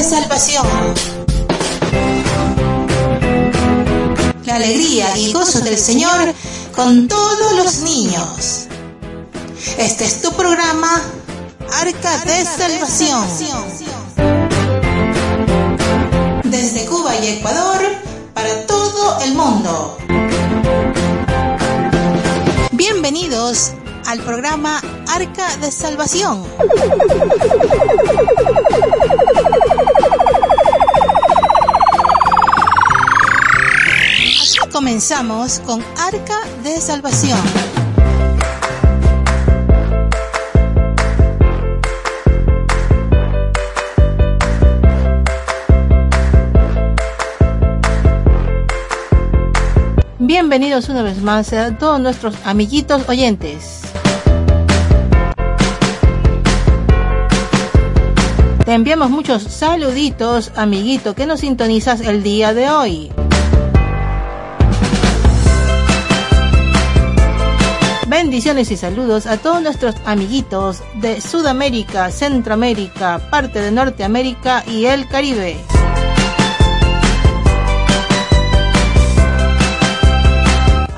de salvación. La alegría y gozo del Señor con todos los niños. Este es tu programa Arca de Salvación. Desde Cuba y Ecuador para todo el mundo. Bienvenidos al programa Arca de Salvación. Comenzamos con Arca de Salvación. Bienvenidos una vez más a todos nuestros amiguitos oyentes. Te enviamos muchos saluditos, amiguito, que nos sintonizas el día de hoy. Bendiciones y saludos a todos nuestros amiguitos de Sudamérica, Centroamérica, parte de Norteamérica y el Caribe.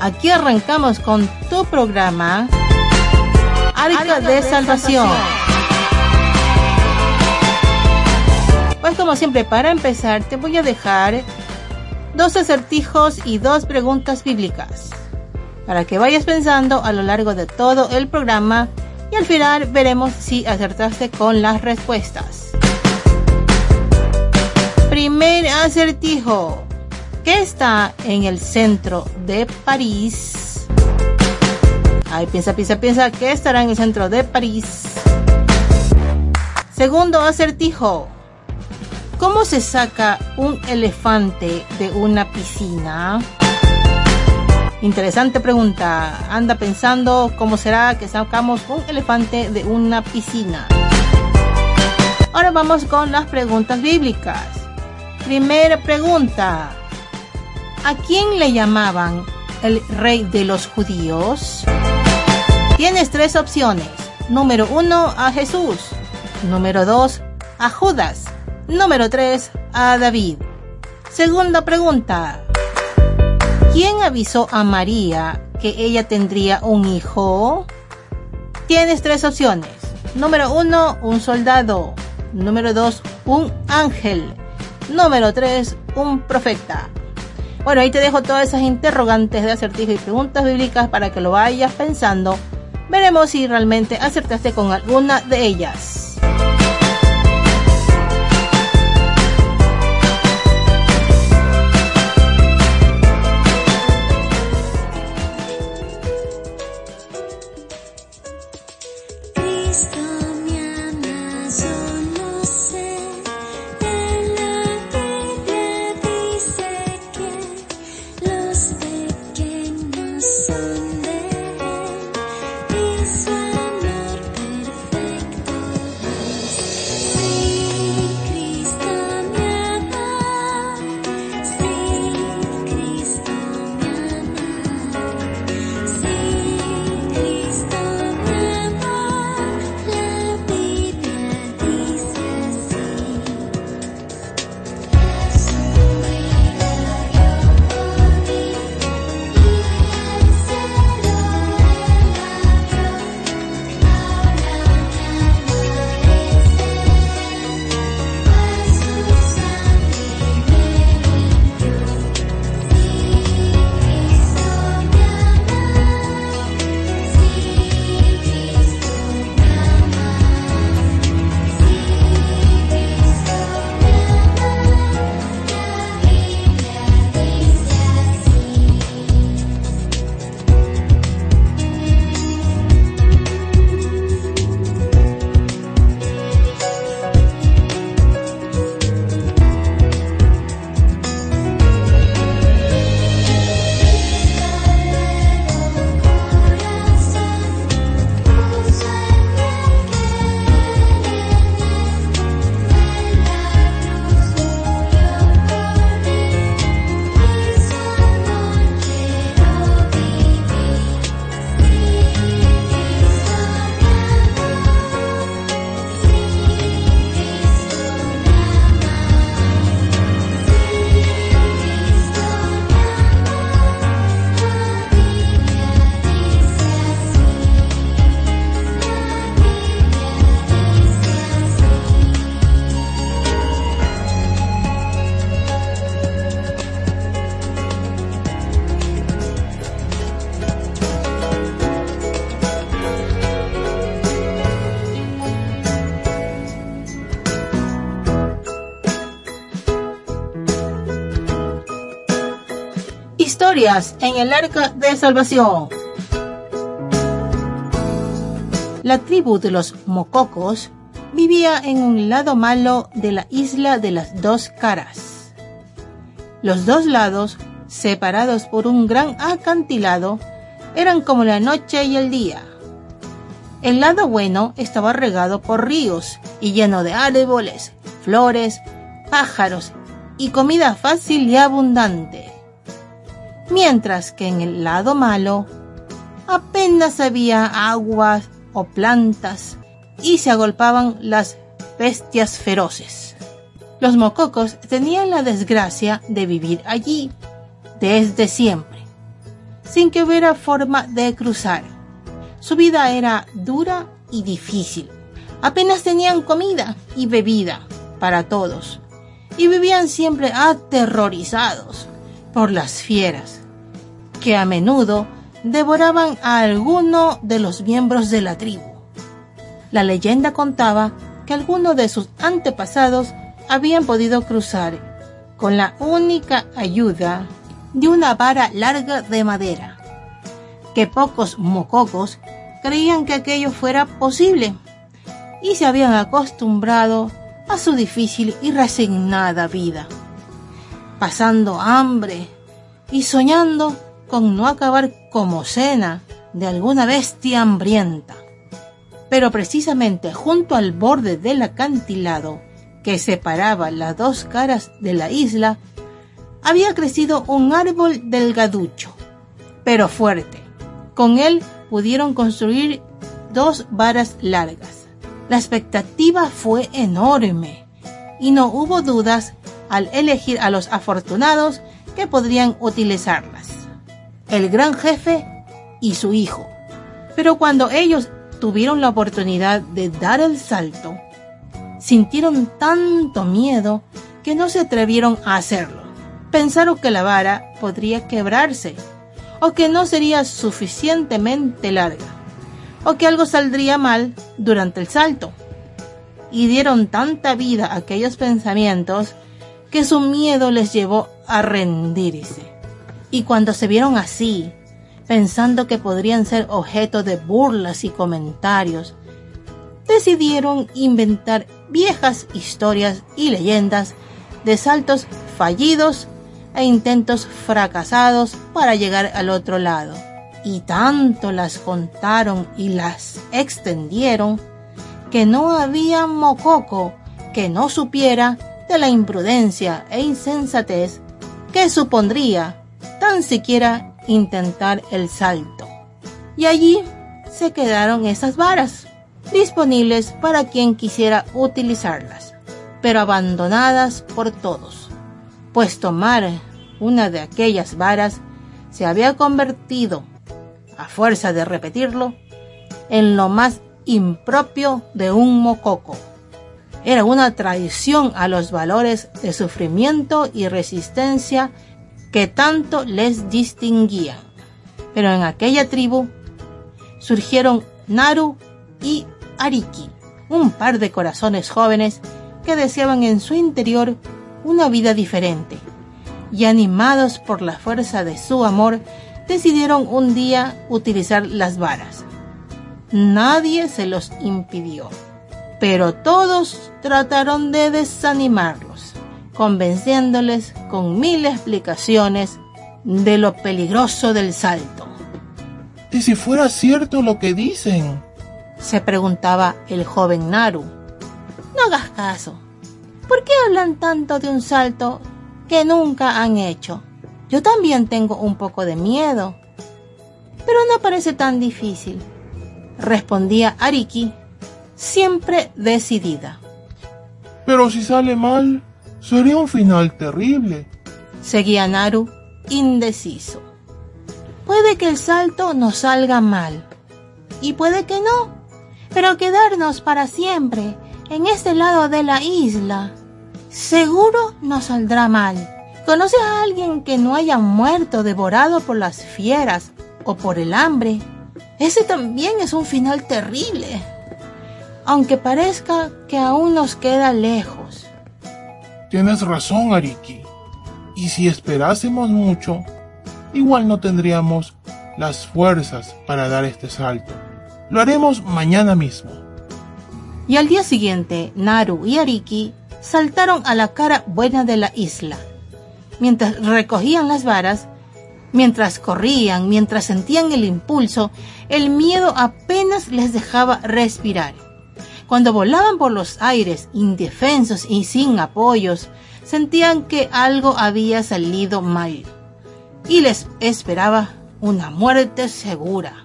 Aquí arrancamos con tu programa Arca, de, Salvación. Pues como siempre, para empezar, te voy a dejar dos acertijos y dos preguntas bíblicas. Para que vayas pensando a lo largo de todo el programa y al final veremos si acertaste con las respuestas. Primer acertijo. ¿Qué está en el centro de París? Ay, piensa, piensa, piensa, ¿qué estará en el centro de París? Segundo acertijo. ¿Cómo se saca un elefante de una piscina? Interesante pregunta. Anda pensando cómo será que sacamos un elefante de una piscina. Ahora vamos con las preguntas bíblicas. Primera pregunta. ¿A quién le llamaban el rey de los judíos? Tienes tres opciones. Número uno, a Jesús. Número dos, a Judas. Número 3. A David. Segunda pregunta. ¿Quién avisó a María que ella tendría un hijo? Tienes tres opciones. Número 1. Un soldado. Número 2. Un ángel. Número 3. Un profeta. Bueno, ahí te dejo todas esas interrogantes de acertijo y preguntas bíblicas para que lo vayas pensando. Veremos si realmente acertaste con alguna de ellas. Historias en el arca de salvación. La tribu de los Mococos vivía en un lado malo de la isla de las dos caras. Los dos lados, separados por un gran acantilado, eran como la noche y el día. El lado bueno estaba regado por ríos y lleno de árboles, flores, pájaros y comida fácil y abundante. Mientras que en el lado malo apenas había agua o plantas y se agolpaban las bestias feroces. Los mococos tenían la desgracia de vivir allí desde siempre, sin que hubiera forma de cruzar. Su vida era dura y difícil. Apenas tenían comida y bebida para todos y vivían siempre aterrorizados por las fieras, que a menudo devoraban a alguno de los miembros de la tribu. La leyenda contaba que algunos de sus antepasados habían podido cruzar con la única ayuda de una vara larga de madera, que pocos mococos creían que aquello fuera posible y se habían acostumbrado a su difícil y resignada vida, pasando hambre y soñando no acabar como cena de alguna bestia hambrienta. Pero precisamente junto al borde del acantilado que separaba las dos caras de la isla, había crecido un árbol delgaducho, pero fuerte. Con él pudieron construir dos varas largas la expectativa fue enorme y no hubo dudas al elegir a los afortunados que podrían utilizarlas. El gran jefe y su hijo. Pero cuando ellos tuvieron la oportunidad de dar el salto, sintieron tanto miedo que no se atrevieron a hacerlo. Pensaron que la vara podría quebrarse o que no sería suficientemente larga o que algo saldría mal durante el salto. Y dieron tanta vida a aquellos pensamientos que su miedo les llevó a rendirse. Y cuando se vieron así, pensando que podrían ser objeto de burlas y comentarios, decidieron inventar viejas historias y leyendas de saltos fallidos e intentos fracasados para llegar al otro lado. Y tanto las contaron y las extendieron que no había mococo que no supiera de la imprudencia e insensatez que supondría tan siquiera intentar el salto. Y allí se quedaron esas varas, disponibles para quien quisiera utilizarlas, pero abandonadas por todos, pues tomar una de aquellas varas se había convertido a fuerza de repetirlo, en lo más impropio de un mococo. Era una traición a los valores de sufrimiento y resistencia que tanto les distinguían. Pero en aquella tribu surgieron Naru y Ariki, un par de corazones jóvenes que deseaban en su interior una vida diferente, y animados por la fuerza de su amor, decidieron un día utilizar las varas. Nadie se los impidió, pero todos trataron de desanimarlos, convenciéndoles con mil explicaciones de lo peligroso del salto. ¿Y si fuera cierto lo que dicen? se preguntaba el joven Naru. No hagas caso. ¿Por qué hablan tanto de un salto que nunca han hecho? Yo también tengo un poco de miedo. Pero no parece tan difícil, respondía Ariki, siempre decidida. Pero si sale mal, sería un final terrible. Seguía Naru, indeciso. Puede que el salto nos salga mal. Y puede que no. Pero quedarnos para siempre en este lado de la isla, seguro nos saldrá mal. ¿Conoces a alguien que no haya muerto devorado por las fieras o por el hambre? Ese también es un final terrible, aunque parezca que aún nos queda lejos. Tienes razón, Ariki. Y si esperásemos mucho, igual no tendríamos las fuerzas para dar este salto. Lo haremos mañana mismo. Y al día siguiente, Naru y Ariki saltaron a la cara buena de la isla. Mientras recogían las varas, mientras corrían, mientras sentían el impulso, el miedo apenas les dejaba respirar. Cuando volaban por los aires, indefensos y sin apoyos, sentían que algo había salido mal y les esperaba una muerte segura.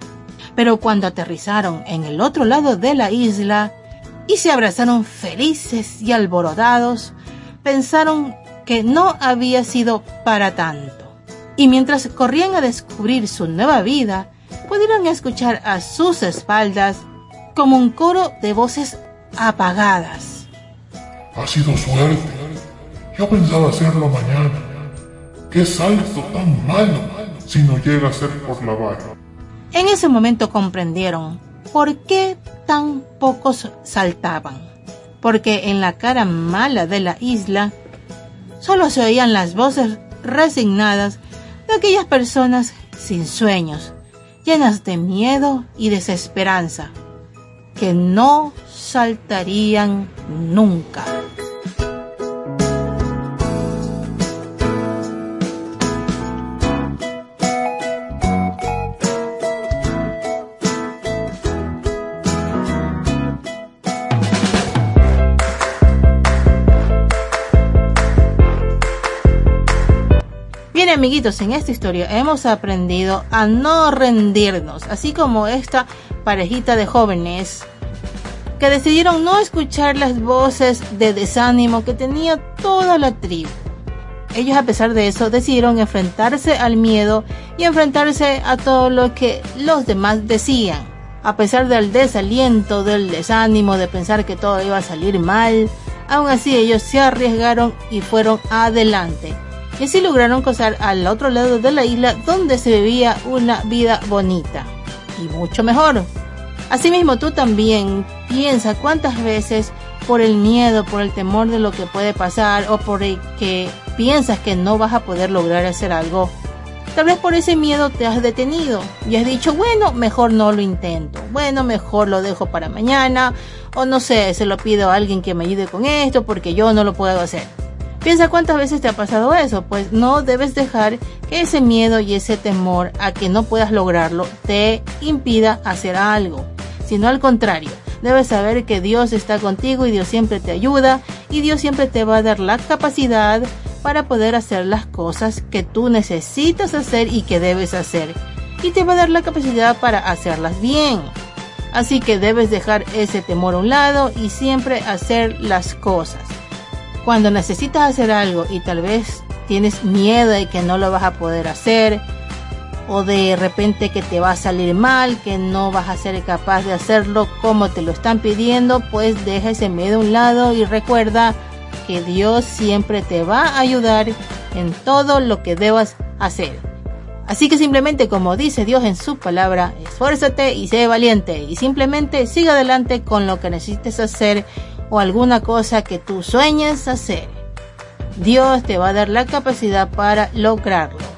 Pero cuando aterrizaron en el otro lado de la isla y se abrazaron felices y alborotados, pensaron que no había sido para tanto. Y mientras corrían a descubrir su nueva vida, pudieron escuchar a sus espaldas como un coro de voces apagadas. Ha sido suerte. Yo pensaba hacerlo mañana. ¡Qué salto tan malo si no llega a ser por la vara! En ese momento comprendieron por qué tan pocos saltaban. Porque en la cara mala de la isla solo se oían las voces resignadas de aquellas personas sin sueños, llenas de miedo y desesperanza, que no saltarían nunca. Bien amiguitos, en esta historia hemos aprendido a no rendirnos, así como esta parejita de jóvenes que decidieron no escuchar las voces de desánimo que tenía toda la tribu. Ellos a pesar de eso decidieron enfrentarse al miedo y enfrentarse a todo lo que los demás decían. A pesar del desaliento, del desánimo, de pensar que todo iba a salir mal, aún así ellos se arriesgaron y fueron adelante. Y así lograron cruzar al otro lado de la isla donde se vivía una vida bonita y mucho mejor. Asimismo, tú también piensa cuántas veces por el miedo, por el temor de lo que puede pasar o por el que piensas que no vas a poder lograr hacer algo. Tal vez por ese miedo te has detenido y has dicho, bueno, mejor no lo intento, bueno, mejor lo dejo para mañana o no sé, se lo pido a alguien que me ayude con esto porque yo no lo puedo hacer. Piensa cuántas veces te ha pasado eso, pues no debes dejar que ese miedo y ese temor a que no puedas lograrlo te impida hacer algo sino al contrario. Debes saber que Dios está contigo y Dios siempre te ayuda y Dios siempre te va a dar la capacidad para poder hacer las cosas que tú necesitas hacer y que debes hacer. Y te va a dar la capacidad para hacerlas bien. Así que debes dejar ese temor a un lado y siempre hacer las cosas. Cuando necesitas hacer algo y tal vez tienes miedo de que no lo vas a poder hacer, o de repente que te va a salir mal, que no vas a ser capaz de hacerlo como te lo están pidiendo, pues deja ese miedo a un lado y recuerda que Dios siempre te va a ayudar en todo lo que debas hacer. Así que simplemente como dice Dios en su palabra, esfuérzate y sé valiente y simplemente siga adelante con lo que necesites hacer o alguna cosa que tú sueñes hacer. Dios te va a dar la capacidad para lograrlo.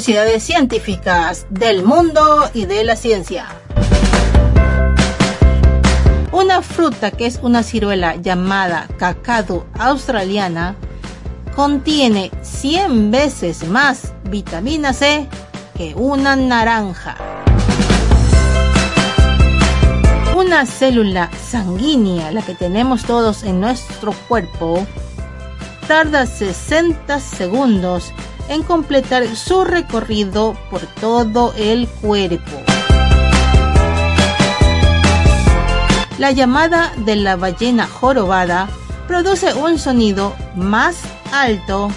Curiosidades científicas del mundo y de la ciencia. Una fruta que es una ciruela llamada cacadu australiana contiene 100 veces más vitamina C que una naranja. Una célula sanguínea, la que tenemos todos en nuestro cuerpo, tarda 60 segundos en completar su recorrido por todo el cuerpo. La llamada de la ballena jorobada produce un sonido más alto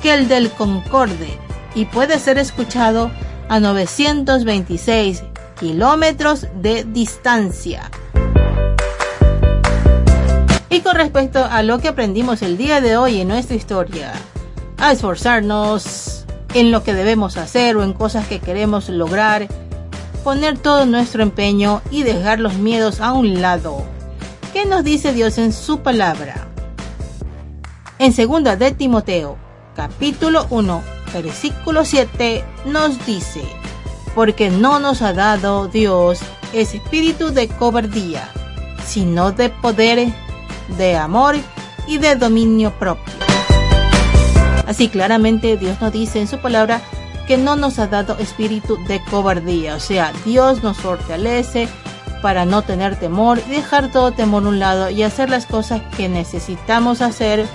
que el del concorde y puede ser escuchado a 926 kilómetros de distancia. Y con respecto a lo que aprendimos el día de hoy en nuestra historia, a esforzarnos en lo que debemos hacer o en cosas que queremos lograr, poner todo nuestro empeño y dejar los miedos a un lado. ¿Qué nos dice Dios en su palabra? En segunda de Timoteo, capítulo 1, versículo 7 nos dice, porque no nos ha dado Dios espíritu de cobardía, sino de poder, de amor y de dominio propio. Así claramente Dios nos dice en su palabra que no nos ha dado espíritu de cobardía, o sea, Dios nos fortalece para no tener temor, dejar todo temor a un lado y hacer las cosas que necesitamos hacer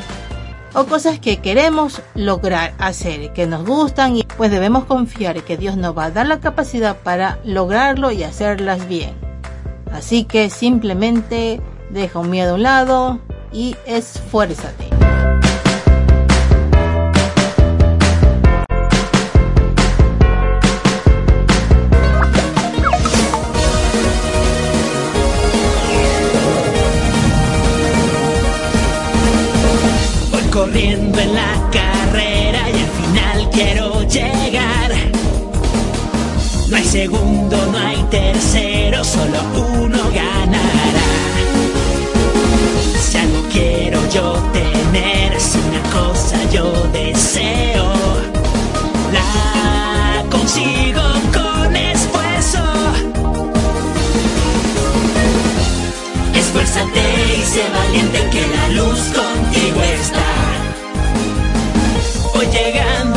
o cosas que queremos lograr hacer, que nos gustan y pues debemos confiar que Dios nos va a dar la capacidad para lograrlo y hacerlas bien. Así que simplemente deja un miedo a un lado y esfuérzate. Corriendo en la carrera y al final quiero llegar. No hay segundo, no hay tercero, solo uno ganará. Si algo quiero yo tener, si una cosa yo deseo, la consigo con esfuerzo. Esfuérzate y sé valiente que la luz contigo Voy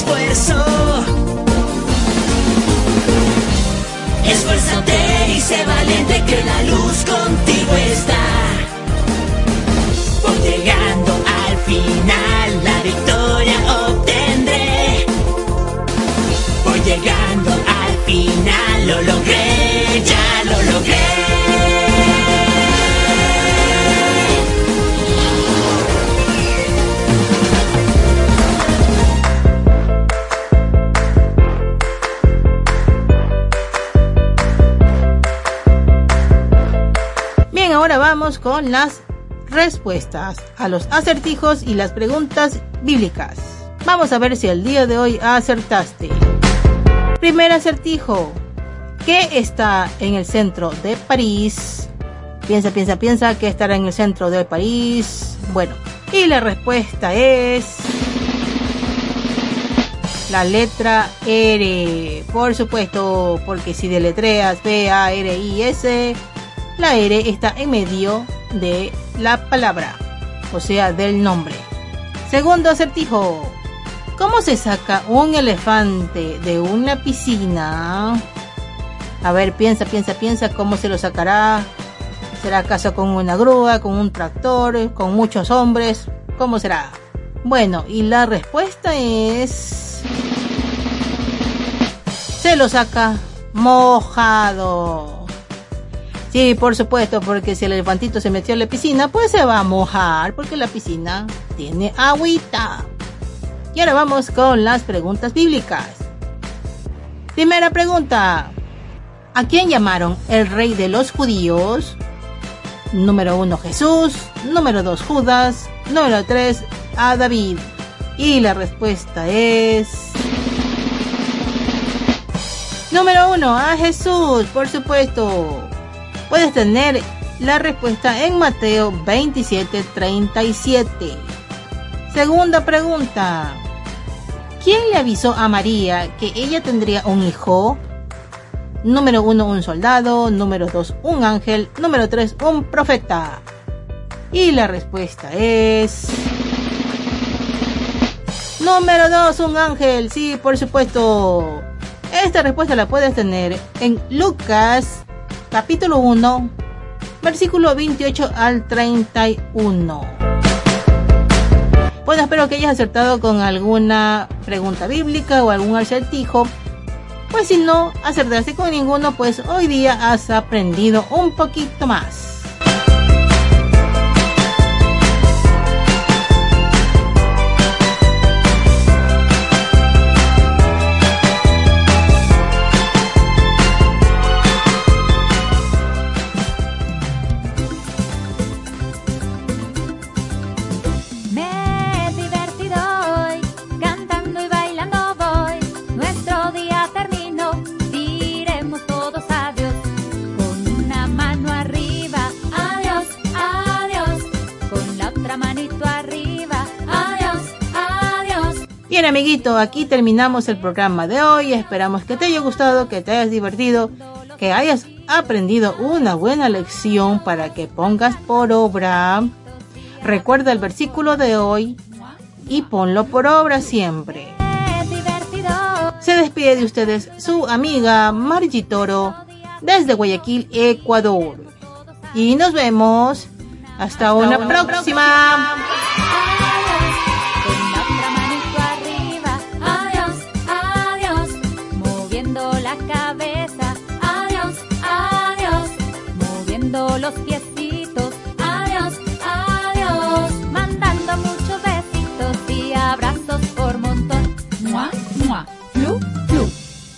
esfuerzo. Esfuérzate y sé valiente que la luz contigo con las respuestas a los acertijos y las preguntas bíblicas. Vamos a ver si el día de hoy acertaste. Primer acertijo. ¿Qué está en el centro de París? Piensa, piensa, piensa, ¿qué estará en el centro de París? Bueno, y la respuesta es... La letra R, por supuesto, porque si deletreas B-A-R-I-S, la R está en medio de la palabra, o sea, del nombre. Segundo acertijo. ¿Cómo se saca un elefante de una piscina? A ver, piensa, piensa, piensa, ¿cómo se lo sacará? ¿Será acaso con una grúa, con un tractor, con muchos hombres? ¿Cómo será? Bueno, y la respuesta es... Se lo saca mojado. Sí, por supuesto, porque si el elefantito se metió en la piscina, pues se va a mojar, porque la piscina tiene agüita. Y ahora vamos con las preguntas bíblicas. Primera pregunta. ¿A quién llamaron el rey de los judíos? Número 1 Jesús, número 2 Judas, número 3 a David. Y la respuesta es... Número 1 a Jesús, por supuesto. Puedes tener la respuesta en Mateo 27:37. Segunda pregunta. ¿Quién le avisó a María que ella tendría un hijo? Número 1, un soldado. Número 2, un ángel. Número 3, un profeta. Y la respuesta es... Número 2, un ángel. Sí, por supuesto. Esta respuesta la puedes tener en Lucas capítulo 1, versículo 28 al 31. Bueno, espero que hayas acertado con alguna pregunta bíblica o algún acertijo pues si no acertaste con ninguno, pues hoy día has aprendido un poquito más. Bien, amiguito, aquí terminamos el programa de hoy. Esperamos que te haya gustado, que te hayas divertido, que hayas aprendido una buena lección para que pongas por obra. Recuerda el versículo de hoy y ponlo por obra siempre. Se despide de ustedes su amiga Margie Toro desde Guayaquil, Ecuador. Y nos vemos hasta, una, próxima. los